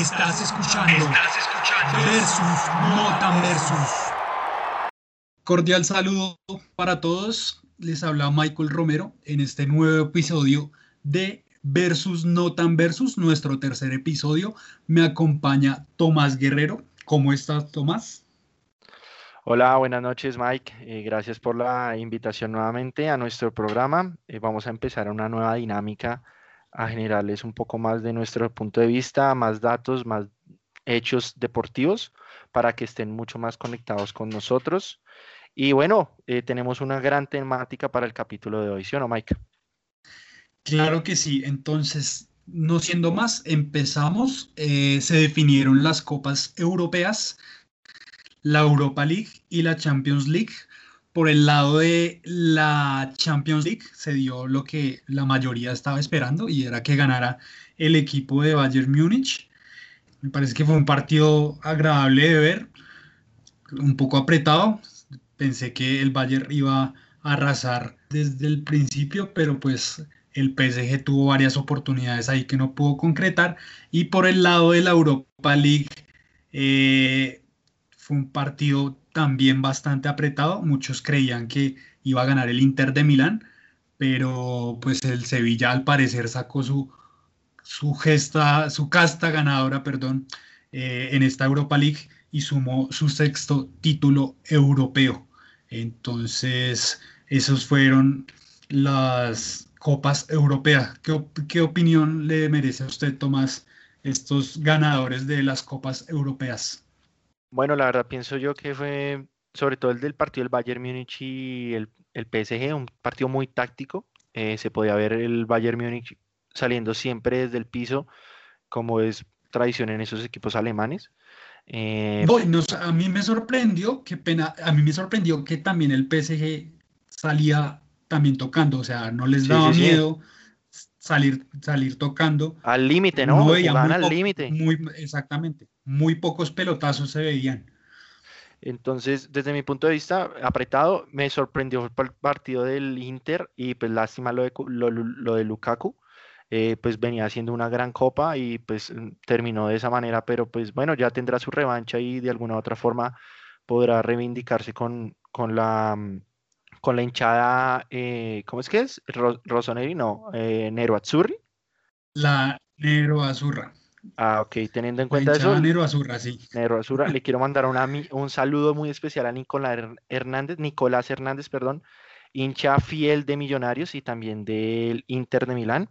Estás escuchando. Estás escuchando. Versus, no tan versus. Cordial saludo para todos. Les habla Michael Romero en este nuevo episodio de Versus No Tan Versus, nuestro tercer episodio. Me acompaña Tomás Guerrero. ¿Cómo estás, Tomás? Hola, buenas noches, Mike. Eh, gracias por la invitación nuevamente a nuestro programa. Eh, vamos a empezar una nueva dinámica a generarles un poco más de nuestro punto de vista, más datos, más hechos deportivos para que estén mucho más conectados con nosotros. Y bueno, eh, tenemos una gran temática para el capítulo de hoy, ¿sí o no, Mike? Claro que sí. Entonces, no siendo más, empezamos. Eh, se definieron las copas europeas, la Europa League y la Champions League por el lado de la Champions League se dio lo que la mayoría estaba esperando y era que ganara el equipo de Bayern Múnich. Me parece que fue un partido agradable de ver, un poco apretado. Pensé que el Bayern iba a arrasar desde el principio, pero pues el PSG tuvo varias oportunidades ahí que no pudo concretar. Y por el lado de la Europa League, eh, fue un partido también bastante apretado. Muchos creían que iba a ganar el Inter de Milán, pero pues el Sevilla al parecer sacó su, su gesta, su casta ganadora, perdón, eh, en esta Europa League y sumó su sexto título europeo. Entonces, esos fueron las copas europeas. ¿Qué, ¿Qué, opinión le merece a usted, Tomás, estos ganadores de las copas europeas? Bueno, la verdad pienso yo que fue sobre todo el del partido del Bayern Múnich y el, el PSG, un partido muy táctico. Eh, se podía ver el Bayern Múnich saliendo siempre desde el piso, como es tradición en esos equipos alemanes. Eh, a mí me sorprendió, qué pena, a mí me sorprendió que también el PSG salía también tocando, o sea, no les daba miedo salir, salir tocando. Al límite, ¿no? no al límite. Muy, exactamente muy pocos pelotazos se veían. Entonces, desde mi punto de vista, apretado, me sorprendió el partido del Inter y pues lástima lo de, lo, de Lukaku. Eh, pues venía haciendo una gran copa y pues mm, terminó de esa manera, pero pues bueno, ya tendrá su revancha y de alguna u otra forma podrá reivindicarse con, con la mm, con la hinchada, eh, ¿cómo es que es? Rossoneri, no, eh, Nero Azzurri. La Nero Azurra. Ah, ok, teniendo en cuenta eso. Nero Azurra, sí. Nero Azurra, le quiero mandar una, un saludo muy especial a Nicolás Hernández, Nicolás Hernández, perdón, hincha fiel de Millonarios y también del Inter de Milán.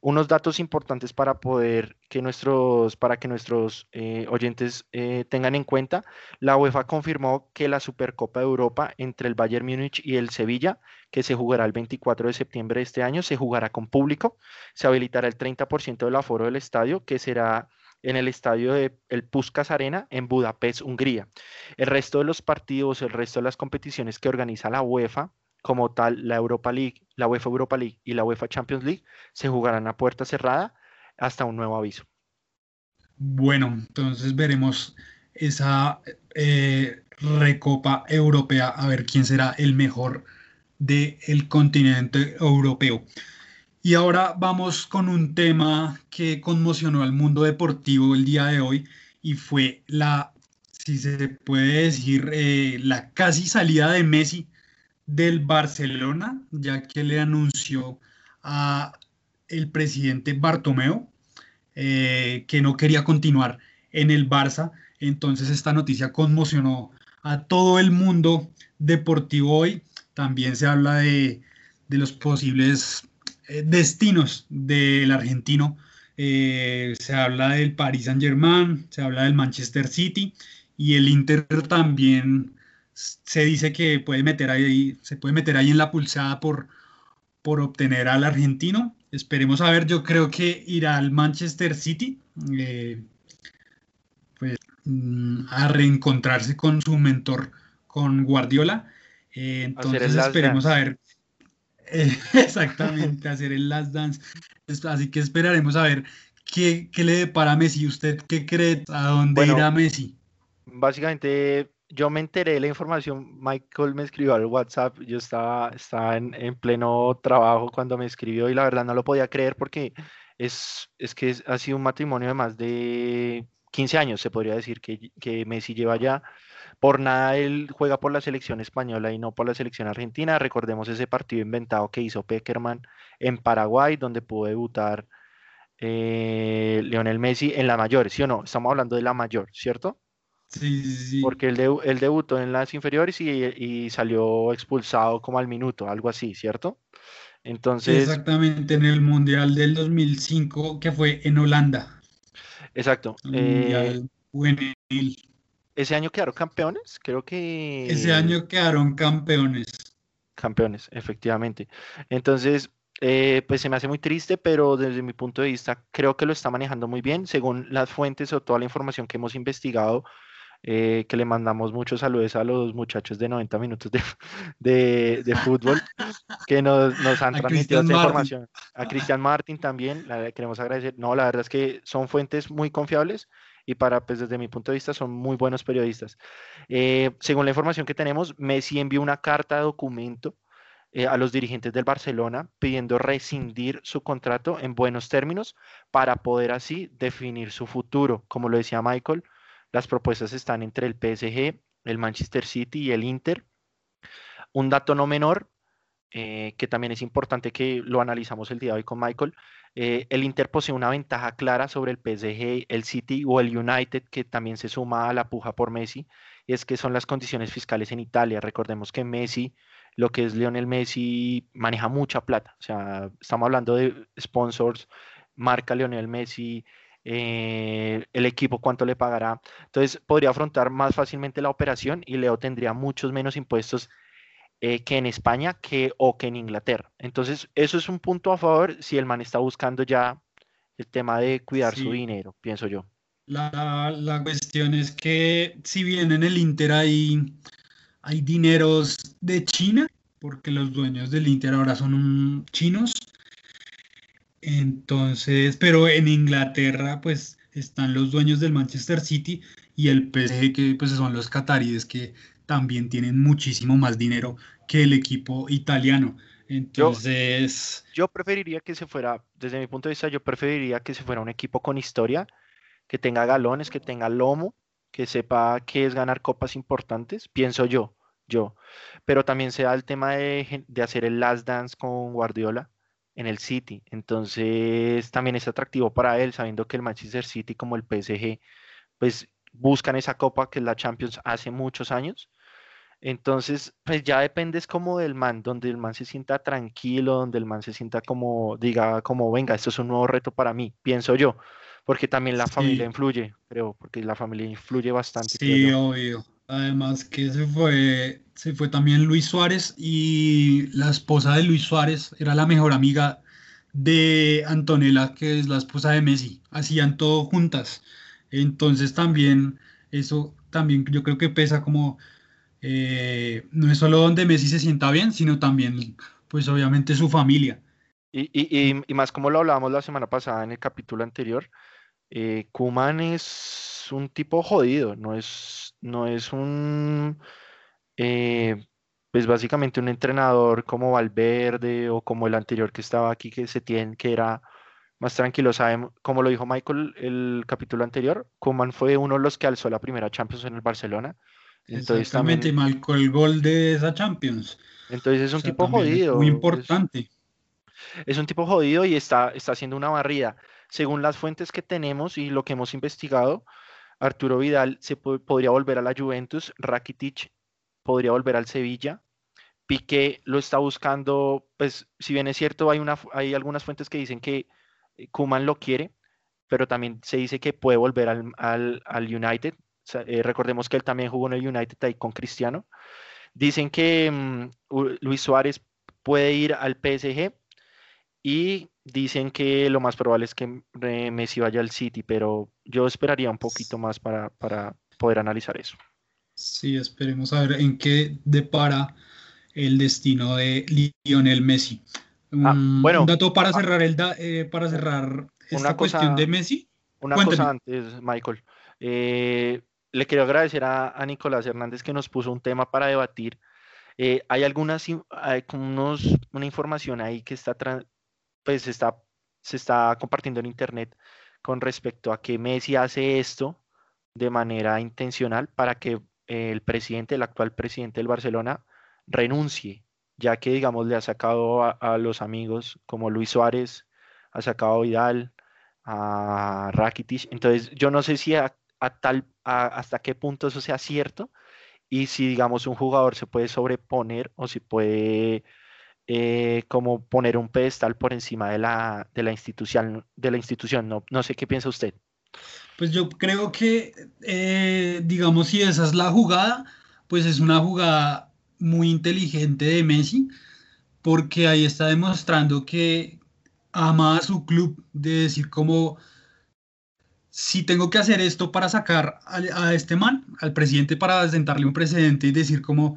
Unos datos importantes para poder que nuestros, para que nuestros eh, oyentes eh, tengan en cuenta. La UEFA confirmó que la Supercopa de Europa entre el Bayern Múnich y el Sevilla, que se jugará el 24 de septiembre de este año, se jugará con público. Se habilitará el 30% del aforo del estadio, que será en el estadio de el Puskas Arena en Budapest, Hungría. El resto de los partidos, el resto de las competiciones que organiza la UEFA como tal la Europa League, la UEFA Europa League y la UEFA Champions League se jugarán a puerta cerrada hasta un nuevo aviso. Bueno, entonces veremos esa eh, recopa europea, a ver quién será el mejor del continente europeo. Y ahora vamos con un tema que conmocionó al mundo deportivo el día de hoy y fue la, si se puede decir, eh, la casi salida de Messi del Barcelona, ya que le anunció a el presidente Bartomeu eh, que no quería continuar en el Barça. Entonces esta noticia conmocionó a todo el mundo deportivo hoy. También se habla de, los posibles eh, destinos del argentino. Eh, se habla del Paris Saint Germain, se habla del Manchester City y el Inter también se dice que puede meter ahí, se puede meter ahí en la pulsada por, por obtener al argentino. Esperemos a ver, yo creo que irá al Manchester City eh, pues, mm, a reencontrarse con su mentor, con Guardiola. Eh, entonces esperemos a ver. exactamente, hacer el last dance. Así que esperaremos a ver qué, qué le depara a Messi. ¿Usted qué cree? ¿A dónde irá Messi? Básicamente yo me enteré de la información, Michael me escribió al WhatsApp, yo estaba, estaba en, pleno trabajo cuando me escribió y la verdad no lo podía creer porque es, es que ha sido un matrimonio de más de 15 años, se podría decir, que, que Messi lleva ya. Por nada él juega por la selección española y no por la selección argentina. Recordemos ese partido inventado que hizo Peckerman en Paraguay, donde pudo debutar eh, Lionel Messi en la mayor, ¿sí o no? Estamos hablando de la mayor, ¿cierto? Sí, sí, sí. Porque él, debutó en las inferiores y, salió expulsado como al minuto, algo así, ¿cierto? Entonces. Exactamente, en el Mundial del 2005, que fue en Holanda. Exacto. Eh, ese año quedaron campeones, creo que. Ese año quedaron campeones. Campeones, efectivamente. Entonces, eh, pues se me hace muy triste, pero desde mi punto de vista creo que lo está manejando muy bien, según las fuentes o toda la información que hemos investigado. Eh, que le mandamos muchos saludos a los muchachos de 90 minutos de, de, fútbol que nos, nos han transmitido esta información. A Cristian Martin también, le queremos agradecer. No, la verdad es que son fuentes muy confiables y para, pues desde mi punto de vista, son muy buenos periodistas. Eh, según la información que tenemos, Messi envió una carta de documento eh, a los dirigentes del Barcelona pidiendo rescindir su contrato en buenos términos para poder así definir su futuro. Como lo decía Michael, las propuestas están entre el PSG, el Manchester City y el Inter. Un dato no menor, eh, que también es importante que lo analizamos el día de hoy con Michael, eh, el Inter posee una ventaja clara sobre el PSG, el City o el United, que también se suma a la puja por Messi, es que son las condiciones fiscales en Italia. Recordemos que Messi lo que es Lionel Messi maneja mucha plata. O sea, estamos hablando de sponsors, marca Lionel Messi, eh, el equipo cuánto le pagará. Entonces podría afrontar más fácilmente la operación y Leo tendría muchos menos impuestos eh, que en España que, o que en Inglaterra. Entonces eso es un punto a favor si el man está buscando ya el tema de cuidar su dinero, pienso yo. La, la, cuestión es que si bien en el Inter hay hay dineros de China, porque los dueños del Inter ahora son chinos. Entonces, pero en Inglaterra, pues están los dueños del Manchester City y el PSG, que pues son los cataríes que también tienen muchísimo más dinero que el equipo italiano. Entonces. Yo, yo, preferiría que se fuera, desde mi punto de vista, yo preferiría que se fuera un equipo con historia, que tenga galones, que tenga lomo, que sepa qué es ganar copas importantes, pienso yo, yo. Pero también se da el tema de, hacer el last dance con Guardiola en el City. Entonces también es atractivo para él, sabiendo que el Manchester City como el PSG, pues buscan esa copa que es la Champions hace muchos años. Entonces, pues ya depende es como del man, donde el man se sienta tranquilo, donde el man se sienta como, diga, como, venga, esto es un nuevo reto para mí, pienso yo porque también la familia influye, creo, porque la familia influye bastante. Sí, obvio. Además que se fue, se fue también Luis Suárez y la esposa de Luis Suárez era la mejor amiga de Antonella, que es la esposa de Messi. Hacían todo juntas. Entonces también eso también yo creo que pesa como eh, no es solo donde Messi se sienta bien, sino también pues obviamente su familia. Y, y, más como lo hablábamos la semana pasada en el capítulo anterior, eh, Kuman es un tipo jodido, no es, no es un, eh, pues básicamente un entrenador como Valverde o como el anterior que estaba aquí, que se tiene, que era más tranquilo. Como lo dijo Michael el capítulo anterior, Kuman fue uno de los que alzó la primera Champions en el Barcelona. Entonces, Exactamente, también, marcó el gol de esa Champions. Entonces es un tipo jodido. Muy importante. Es, un tipo jodido y está, está haciendo una barrida según las fuentes que tenemos y lo que hemos investigado, Arturo Vidal se podría volver a la Juventus, Rakitic podría volver al Sevilla, Piqué lo está buscando, pues si bien es cierto, hay, una, hay algunas fuentes que dicen que eh, Kuman lo quiere, pero también se dice que puede volver al, United. Eh, recordemos que él también jugó en el United ahí con Cristiano. Dicen que mm, Luis Suárez puede ir al PSG y dicen que lo más probable es que eh, Messi vaya al City, pero yo esperaría un poquito más para, poder analizar eso. Sí, esperemos a ver en qué depara el destino de Lionel Messi. Ah, bueno, un dato para ah, cerrar el eh, para cerrar esta cuestión de Messi. Una cosa antes, Michael. Eh, le quiero agradecer a, Nicolás Hernández que nos puso un tema para debatir. hay algunas, hay unos, una información ahí que está pues está se está compartiendo en internet con respecto a que Messi hace esto de manera intencional para que el presidente, el actual presidente del Barcelona, renuncie, ya que, digamos, le ha sacado a, los amigos como Luis Suárez, ha sacado a Vidal, a Rakitic. Entonces, yo no sé si a, tal, hasta qué punto eso sea cierto y si, digamos, un jugador se puede sobreponer o si puede eh, como poner un pedestal por encima de la, de la institución. De la institución. No, no sé qué piensa usted. Pues yo creo que, eh, digamos, si esa es la jugada, pues es una jugada muy inteligente de Messi, porque ahí está demostrando que ama a su club, de decir como, si tengo que hacer esto para sacar a, este man, al presidente, para sentarle un precedente y decir como,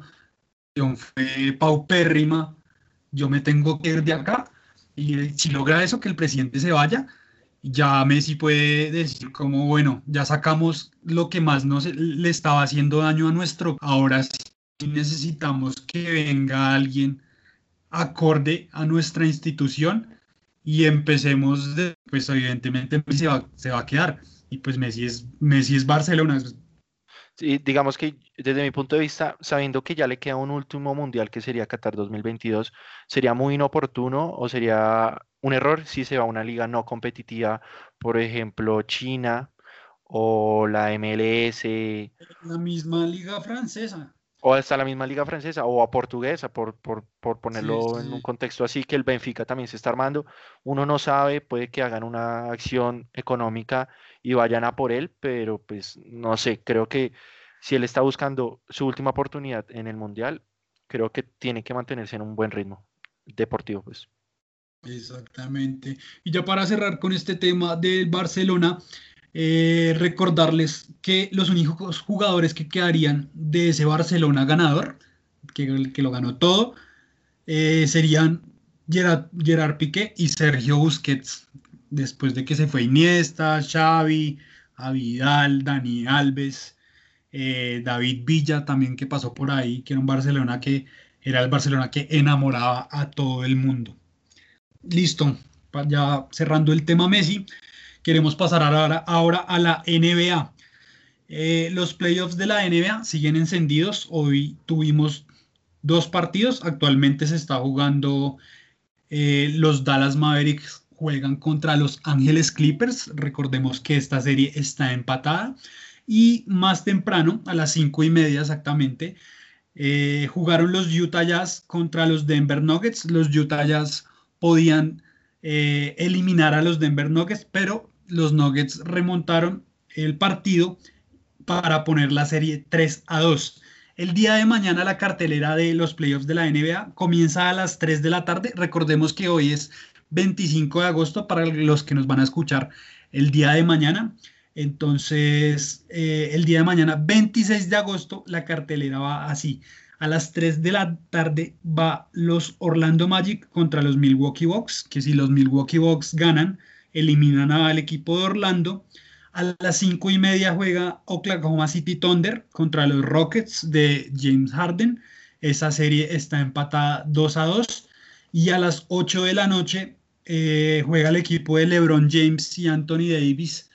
fue paupérrima, yo me tengo que ir de acá, y si logra eso, que el presidente se vaya, ya Messi puede decir como, bueno, ya sacamos lo que más nos le estaba haciendo daño a nuestro, ahora sí necesitamos que venga alguien acorde a nuestra institución y empecemos, pues evidentemente Messi va, se va a quedar y pues Messi es, Messi es Barcelona. Sí, digamos que desde mi punto de vista, sabiendo que ya le queda un último mundial que sería Qatar 2022, sería muy inoportuno o sería un error si se va a una liga no competitiva, por ejemplo, China o la MLS. La misma liga francesa. O hasta la misma liga francesa o a portuguesa, por, por, por ponerlo en un contexto así, que el Benfica también se está armando. Uno no sabe, puede que hagan una acción económica y vayan a por él, pero pues no sé, creo que si él está buscando su última oportunidad en el Mundial, creo que tiene que mantenerse en un buen ritmo deportivo, pues. Exactamente. Y ya para cerrar con este tema del Barcelona, eh, recordarles que los únicos jugadores que quedarían de ese Barcelona ganador, que, que lo ganó todo, eh, serían Gerard, Piqué y Sergio Busquets, después de que se fue Iniesta, Xavi, Avidal, Dani Alves, eh, David Villa también que pasó por ahí, que era un Barcelona que era el Barcelona que enamoraba a todo el mundo. Listo, ya cerrando el tema Messi, queremos pasar ahora, ahora a la NBA. Eh, los playoffs de la NBA siguen encendidos. Hoy tuvimos dos partidos. Actualmente se está jugando eh, los Dallas Mavericks juegan contra los Ángeles Clippers. Recordemos que esta serie está empatada. Y más temprano, a las cinco y media exactamente, eh, jugaron los Utah Jazz contra los Denver Nuggets. Los Utah Jazz podían eh, eliminar a los Denver Nuggets, pero los Nuggets remontaron el partido para poner la serie 3 a 2. El día de mañana la cartelera de los playoffs de la NBA comienza a las 3 de la tarde. Recordemos que hoy es 25 de agosto para los que nos van a escuchar el día de mañana. Entonces, eh, el día de mañana, 26 de agosto, la cartelera va así. A las 3 de la tarde va los Orlando Magic contra los Milwaukee Bucks, que si los Milwaukee Bucks ganan, eliminan al equipo de Orlando. A las 5 y media juega Oklahoma City Thunder contra los Rockets de James Harden. Esa serie está empatada 2 a 2. Y a las 8 de la noche eh, juega el equipo de LeBron James y Anthony Davis,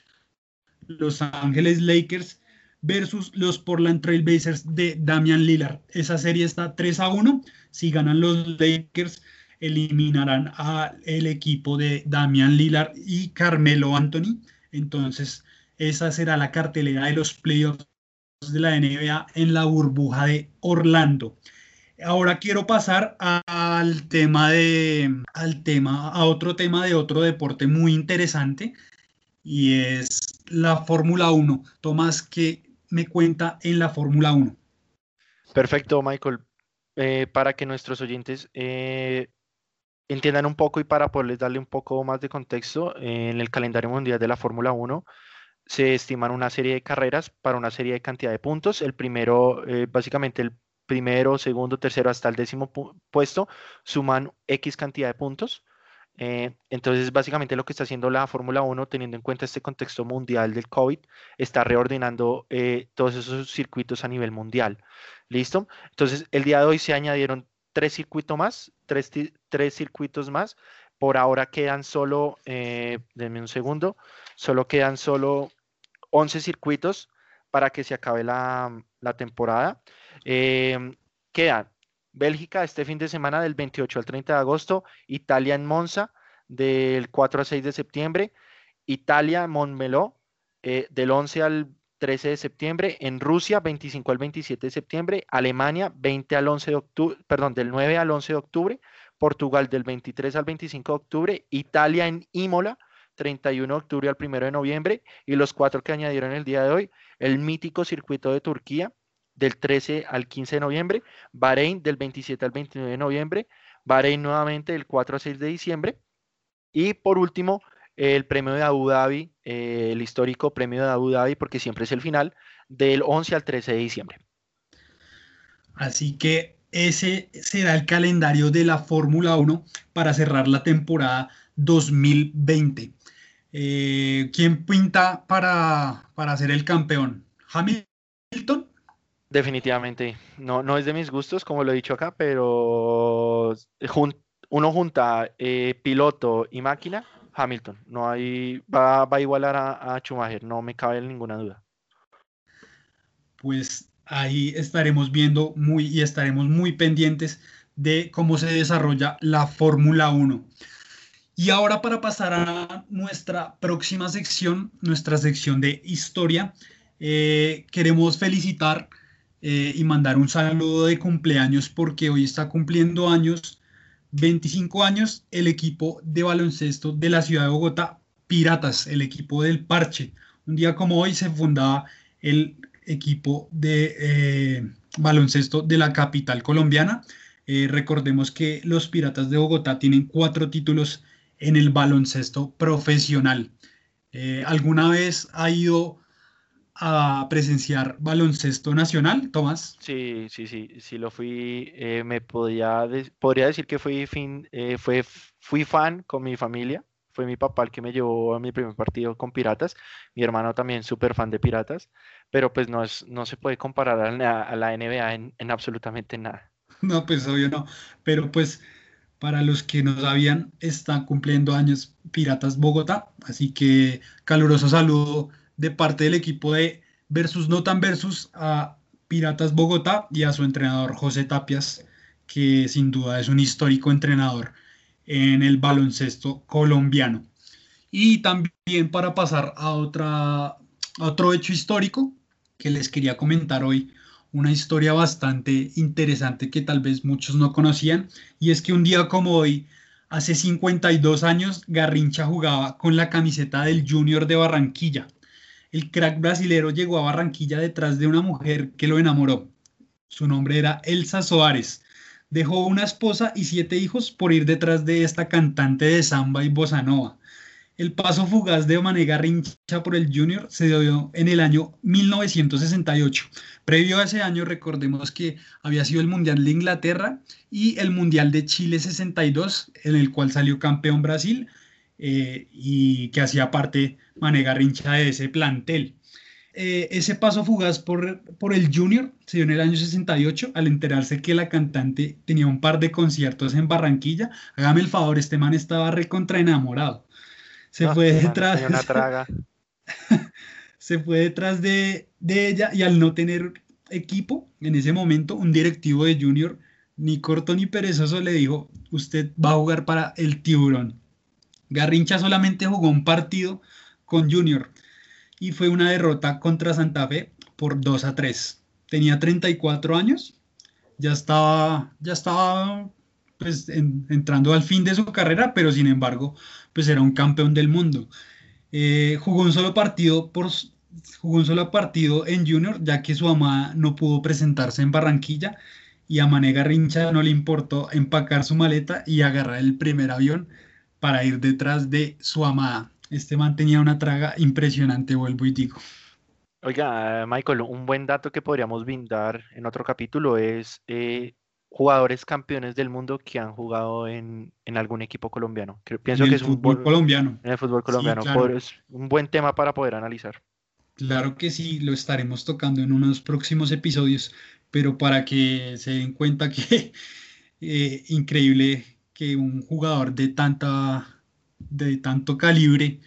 Los Ángeles Lakers versus los Portland Trail Blazers de Damian Lillard. Esa serie está 3 a 1. Si ganan los Lakers, eliminarán al equipo de Damian Lillard y Carmelo Anthony. Entonces, esa será la cartelera de los playoffs de la NBA en la burbuja de Orlando. Ahora quiero pasar al tema de al tema a otro tema de otro deporte muy interesante y es la Fórmula 1. Tomás, que me cuenta en la Fórmula 1. Perfecto, Michael. Eh, para que nuestros oyentes eh, entiendan un poco y para poderles darle un poco más de contexto, en el calendario mundial de la Fórmula 1 se estiman una serie de carreras para una serie de cantidad de puntos. El primero, eh, básicamente el primero, segundo, tercero hasta el décimo puesto suman X cantidad de puntos. Eh, entonces, básicamente lo que está haciendo la Fórmula 1, teniendo en cuenta este contexto mundial del COVID, está reordenando eh, todos esos circuitos a nivel mundial. ¿Listo? Entonces, el día de hoy se añadieron tres circuitos más, tres, tres circuitos más Por ahora quedan solo, eh, denme un segundo, solo quedan solo 11 circuitos para que se acabe la, temporada. Eh, quedan Bélgica este fin de semana del 28 al 30 de agosto, Italia en Monza del 4 al 6 de septiembre, Italia Montmeló eh, del 11 al 13 de septiembre, en Rusia 25 al 27 de septiembre, Alemania 20 al 11 de octubre, perdón, del 9 al 11 de octubre, Portugal del 23 al 25 de octubre, Italia en Imola 31 de octubre al 1 de noviembre. Y los cuatro que añadieron el día de hoy, el mítico circuito de Turquía del 13 al 15 de noviembre, Bahrein del 27 al 29 de noviembre, Bahrein nuevamente del 4 al 6 de diciembre y por último el premio de Abu Dhabi, eh, el histórico premio de Abu Dhabi, porque siempre es el final, del 11 al 13 de diciembre. Así que ese será el calendario de la Fórmula 1 para cerrar la temporada 2020. Eh, ¿Quién pinta para, para ser el campeón? ¿Hamilton? Definitivamente, no, no es de mis gustos, como lo he dicho acá, pero uno junta eh, piloto y máquina, Hamilton. No hay, va, a igualar a, a, Schumacher, no me cabe ninguna duda. Pues ahí estaremos viendo muy y estaremos muy pendientes de cómo se desarrolla la Fórmula 1. Y ahora para pasar a nuestra próxima sección, nuestra sección de historia, eh, queremos felicitar eh, y mandar un saludo de cumpleaños porque hoy está cumpliendo años, 25 años, el equipo de baloncesto de la ciudad de Bogotá, Piratas, el equipo del Parche. Un día como hoy se fundaba el equipo de eh, baloncesto de la capital colombiana. recordemos que los Piratas de Bogotá tienen cuatro títulos en el baloncesto profesional. Eh, ¿Alguna vez ha ido a presenciar baloncesto nacional, Tomás? Sí, sí, sí, sí lo fui. Eh, me podía podría decir que fui, fin, eh, fue, fui fan con mi familia. Fue mi papá el que me llevó a mi primer partido con Piratas. Mi hermano también súper fan de Piratas. Pero pues no, es, no se puede comparar a la, NBA en, en absolutamente nada. No, pues obvio no. Pero pues para los que no sabían, está cumpliendo años Piratas Bogotá, así que caluroso saludo de parte del equipo de Versus No Tan Versus a Piratas Bogotá y a su entrenador José Tapias, que sin duda es un histórico entrenador en el baloncesto colombiano. Y también para pasar a, otra, otro hecho histórico que les quería comentar hoy, una historia bastante interesante que tal vez muchos no conocían, y es que un día como hoy, hace 52 años, Garrincha jugaba con la camiseta del Junior de Barranquilla. El crack brasilero llegó a Barranquilla detrás de una mujer que lo enamoró. Su nombre era Elsa Soares. Dejó una esposa y siete hijos por ir detrás de esta cantante de samba y bossa nova. El paso fugaz de Omanega Rincha por el Junior se dio en el año 1968. Previo a ese año, recordemos que había sido el Mundial de Inglaterra y el Mundial de Chile 62, en el cual salió campeón Brasil eh, y que hacía parte Manega Rincha de ese plantel. Eh, ese paso fugaz por, por el Junior se dio en el año 68 al enterarse que la cantante tenía un par de conciertos en Barranquilla. Hágame el favor, este man estaba recontra enamorado se fue detrás. se fue detrás de, ella y al no tener equipo en ese momento, un directivo de Junior, ni corto ni perezoso, le dijo: Usted va a jugar para el Tiburón. Garrincha solamente jugó un partido con Junior y fue una derrota contra Santa Fe por 2 a 3. Tenía 34 años, ya estaba, ya estaba pues, entrando al fin de su carrera, pero sin embargo pues era un campeón del mundo. Eh, jugó un solo partido por jugó un solo partido en Junior, ya que su amada no pudo presentarse en Barranquilla y a Mané Garrincha no le importó empacar su maleta y agarrar el primer avión para ir detrás de su amada. Este man tenía una traga impresionante, vuelvo y digo. Oiga, Michael, un buen dato que podríamos brindar en otro capítulo es eh, jugadores campeones del mundo que han jugado en, algún equipo colombiano. pienso que es un fútbol colombiano. En el fútbol colombiano. es un buen tema para poder analizar. Claro que sí, lo estaremos tocando en unos próximos episodios, pero para que se den cuenta que eh, increíble que un jugador de, tanta, de tanto calibre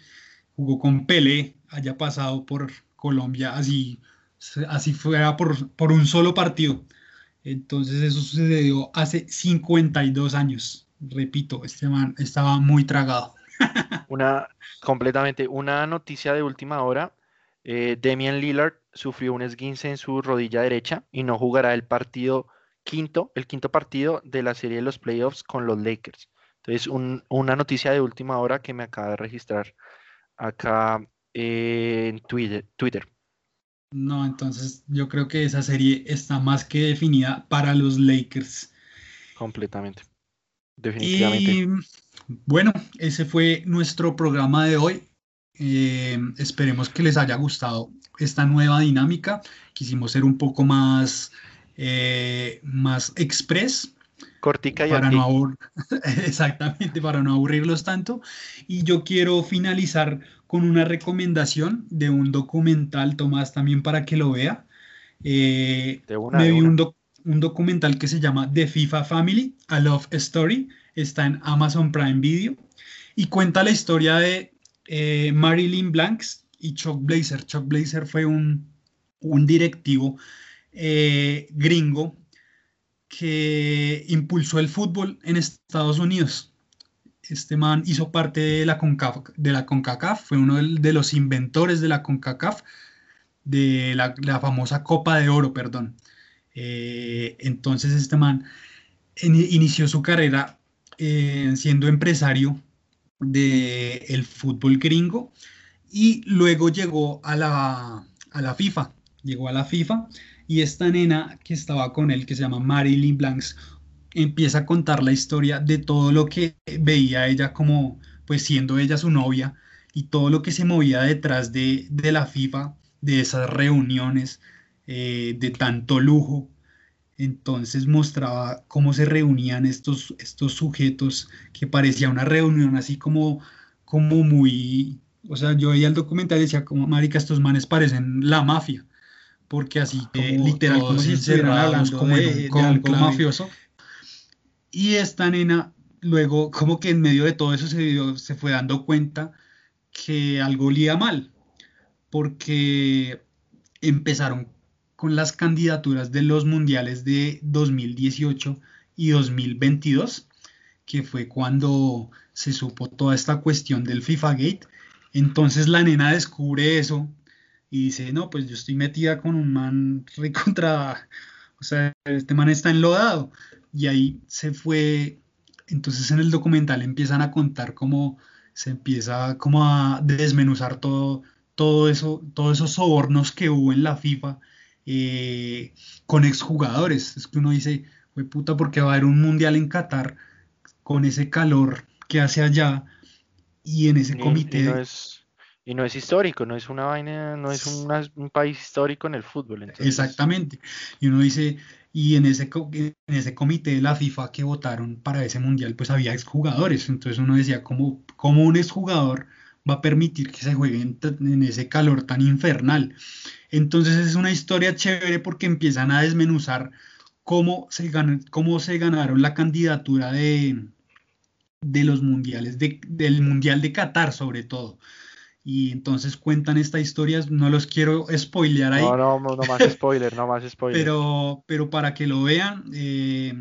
jugó con Pelé, haya pasado por Colombia así, así fuera por, por un solo partido. Entonces eso sucedió hace 52 años. Repito, este man estaba muy tragado. Una, completamente, una noticia de última hora. Eh, Damian Lillard sufrió un esguince en su rodilla derecha y no jugará el partido quinto, el quinto partido de la serie de los playoffs con los Lakers. Entonces, una noticia de última hora que me acaba de registrar acá eh, en Twitter. Twitter. No, entonces yo creo que esa serie está más que definida para los Lakers. Completamente. Definitivamente. Y bueno, ese fue nuestro programa de hoy. Eh, esperemos que les haya gustado esta nueva dinámica. Quisimos ser un poco más, eh, más express. Cortica y para no Exactamente, para no aburrirlos tanto. Y yo quiero finalizar con una recomendación de un documental, Tomás, también para que lo vea. Eh, me vi un, documental que se llama The FIFA Family, A Love Story, está en Amazon Prime Video y cuenta la historia de eh, Marilyn Blanks y Chuck Blazer. Chuck Blazer fue un, directivo eh, gringo que impulsó el fútbol en Estados Unidos este man hizo parte de la, CONCACAF, de fue uno de, los inventores de la CONCACAF, de la, famosa Copa de Oro, perdón. Eh, entonces este man inició su carrera eh, siendo empresario del fútbol gringo y luego llegó a la, a la FIFA, llegó a la FIFA y esta nena que estaba con él, que se llama Marilyn Blanks, empieza a contar la historia de todo lo que veía ella como, pues siendo ella su novia, y todo lo que se movía detrás de, la FIFA, de esas reuniones, eh, de tanto lujo. Entonces mostraba cómo se reunían estos, estos sujetos, que parecía una reunión así como, como muy, o sea, yo veía el documental y decía, como, marica, estos manes parecen la mafia, porque así, literal, como si estuvieran hablando como de, algo mafioso, y esta nena luego como que en medio de todo eso se, se fue dando cuenta que algo olía mal, porque empezaron con las candidaturas de los mundiales de 2018 y 2022, que fue cuando se supo toda esta cuestión del FIFA Gate. Entonces la nena descubre eso y dice, no, pues yo estoy metida con un man contra, o sea, este man está enlodado y ahí se fue, entonces en el documental empiezan a contar cómo se empieza como a desmenuzar todo, todo eso, todos esos sobornos que hubo en la FIFA eh, con exjugadores. Es que uno dice, güey puta, porque va a haber un mundial en Qatar con ese calor que hace allá y en ese comité. Y no, es, y no es histórico, no es una vaina, no es un país histórico en el fútbol. Exactamente. Y uno dice, y en ese, en ese comité de la FIFA que votaron para ese mundial, pues había exjugadores. Entonces uno decía, ¿cómo, cómo un exjugador va a permitir que se juegue en, ese calor tan infernal? Entonces es una historia chévere porque empiezan a desmenuzar cómo se, cómo se ganaron la candidatura de, de los mundiales, del mundial de Qatar sobre todo y entonces cuentan esta historia, no los quiero spoilear ahí. No, no, no más spoiler, no más spoiler. Pero, pero para que lo vean, eh,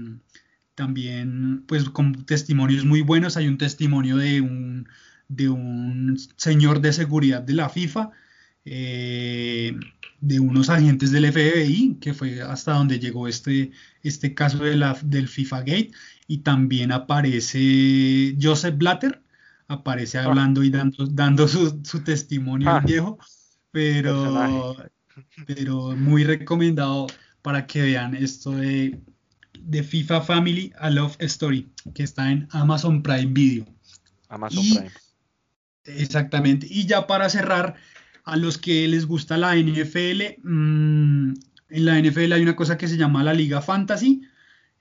también pues con testimonios muy buenos, hay un testimonio de un, de un señor de seguridad de la FIFA, eh, de unos agentes del FBI, que fue hasta donde llegó este, este caso de la, del FIFA Gate, y también aparece Joseph Blatter, aparece ah. hablando y dando, dando su, testimonio ah. viejo, pero, pero muy recomendado para que vean esto de, de, FIFA Family A Love Story, que está en Amazon Prime Video. Amazon Prime. Exactamente. Y ya para cerrar, a los que les gusta la NFL, mm, en la NFL hay una cosa que se llama la Liga Fantasy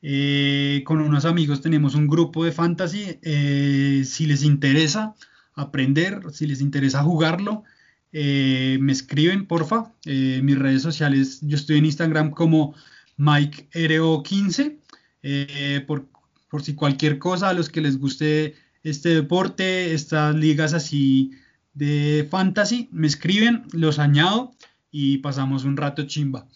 eh, con unos amigos tenemos un grupo de fantasy. Eh, si les interesa aprender, si les interesa jugarlo, eh, me escriben, porfa. mis redes sociales, yo estoy en Instagram como MikeRO15. por por si cualquier cosa a los que les guste este deporte, estas ligas así de fantasy, me escriben, los añado y pasamos un rato chimba.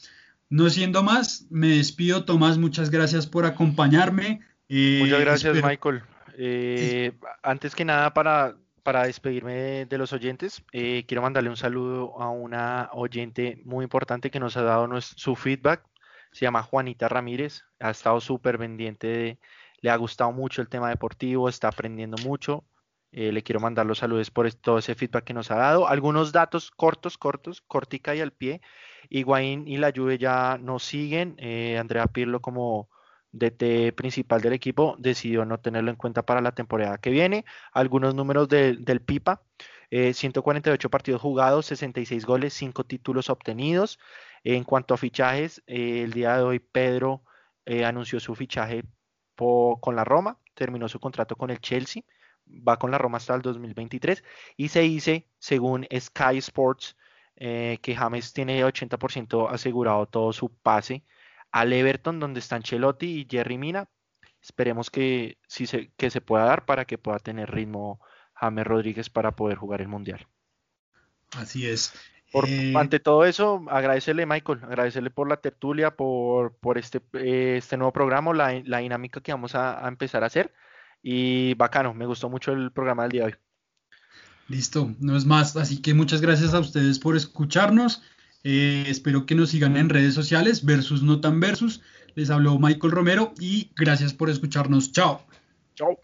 No siendo más, me despido, Tomás, muchas gracias por acompañarme. Eh, muchas gracias, Michael. Eh, antes que nada, para, para despedirme de, los oyentes, eh, quiero mandarle un saludo a una oyente muy importante que nos ha dado su feedback. Se llama Juanita Ramírez, ha estado súper pendiente de, le ha gustado mucho el tema deportivo, está aprendiendo mucho. Eh, le quiero mandar los saludos por todo ese feedback que nos ha dado. Algunos datos cortos, cortos, cortica y al pie. Higuaín y la Juve ya nos siguen. Eh, Andrea Pirlo como DT principal del equipo decidió no tenerlo en cuenta para la temporada que viene. Algunos números del Pipa. 148 eh, partidos jugados, 66 goles, 5 títulos obtenidos. En cuanto a fichajes, el día de hoy Pedro anunció su fichaje con la Roma, terminó su contrato con el Chelsea, va con la Roma hasta el 2023 y se dice, según Sky Sports, eh, que James tiene 80% asegurado todo su pase al Everton, donde están Chelotti y Jerry Mina. Esperemos que, sí se, que se pueda dar para que pueda tener ritmo James Rodríguez para poder jugar el Mundial. Así es. Por, eh, ante todo eso, agradecerle, Michael, agradecerle por la tertulia, por, por este, eh, este nuevo programa, la, la, dinámica que vamos a, empezar a hacer. Y bacano, me gustó mucho el programa del día de hoy. Listo, no es más. Así que muchas gracias a ustedes por escucharnos. Eh, espero que nos sigan en redes sociales, versus no tan versus. Les habló Michael Romero y gracias por escucharnos. Chao. Chao.